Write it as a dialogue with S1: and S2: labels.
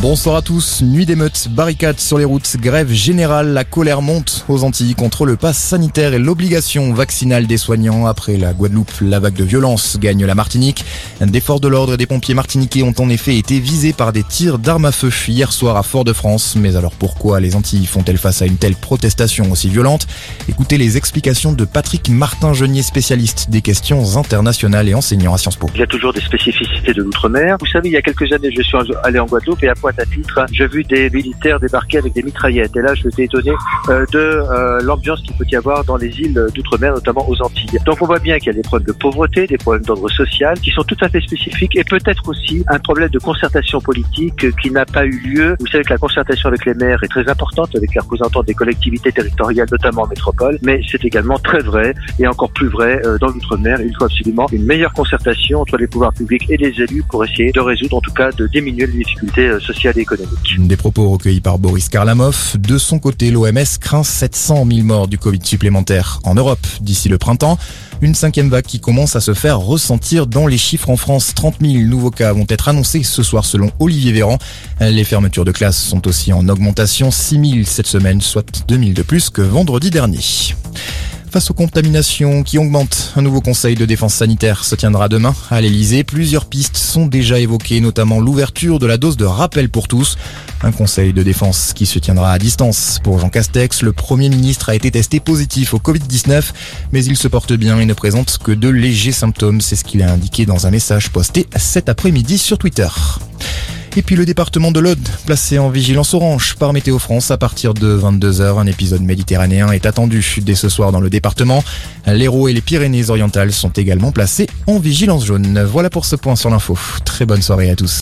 S1: Bonsoir à tous. Nuit d'émeutes, barricades sur les routes, grève générale, la colère monte aux Antilles contre le pass sanitaire et l'obligation vaccinale des soignants. Après la Guadeloupe, la vague de violence gagne la Martinique. Des forces de l'ordre et des pompiers martiniquais ont en effet été visés par des tirs d'armes à feu hier soir à Fort-de-France. Mais alors pourquoi les Antilles font-elles face à une telle protestation aussi violente? Écoutez les explications de Patrick Martin-Genier, spécialiste des questions internationales et enseignant à Sciences Po.
S2: Il y a toujours des spécificités de l'outre-mer. Vous savez, il y a quelques années, je suis allé en Guadeloupe et à Pointe-à-Pitre, j'ai vu des militaires débarquer avec des mitraillettes. Et là, je m'étais étonné euh, de euh, l'ambiance qu'il peut y avoir dans les îles d'outre-mer, notamment aux Antilles. Donc on voit bien qu'il y a des problèmes de pauvreté, des problèmes d'ordre social qui sont tout à fait spécifiques et peut-être aussi un problème de concertation politique qui n'a pas eu lieu. Vous savez que la concertation avec les maires est très importante, avec les représentants des collectivités territoriales, notamment en métropole, mais c'est également très vrai et encore plus vrai euh, dans l'outre-mer. Il faut absolument une meilleure concertation entre les pouvoirs publics et les élus pour essayer de résoudre, en tout cas, de diminuer les difficultés sociales économiques.
S1: Des propos recueillis par Boris Karlamov. De son côté, l'OMS craint 700 000 morts du Covid supplémentaire en Europe d'ici le printemps. Une cinquième vague qui commence à se faire ressentir dans les chiffres en France. 30 000 nouveaux cas vont être annoncés ce soir selon Olivier Véran. Les fermetures de classes sont aussi en augmentation. 6 000 cette semaine, soit 2 000 de plus que vendredi dernier. Face aux contaminations qui augmentent, un nouveau conseil de défense sanitaire se tiendra demain à l'Elysée. Plusieurs pistes sont déjà évoquées, notamment l'ouverture de la dose de rappel pour tous. Un conseil de défense qui se tiendra à distance. Pour Jean Castex, le Premier ministre a été testé positif au Covid-19, mais il se porte bien et ne présente que de légers symptômes. C'est ce qu'il a indiqué dans un message posté cet après-midi sur Twitter. Et puis le département de l'Aude, placé en vigilance orange par Météo France à partir de 22h. Un épisode méditerranéen est attendu dès ce soir dans le département. L'Hérault et les Pyrénées orientales sont également placés en vigilance jaune. Voilà pour ce point sur l'info. Très bonne soirée à tous.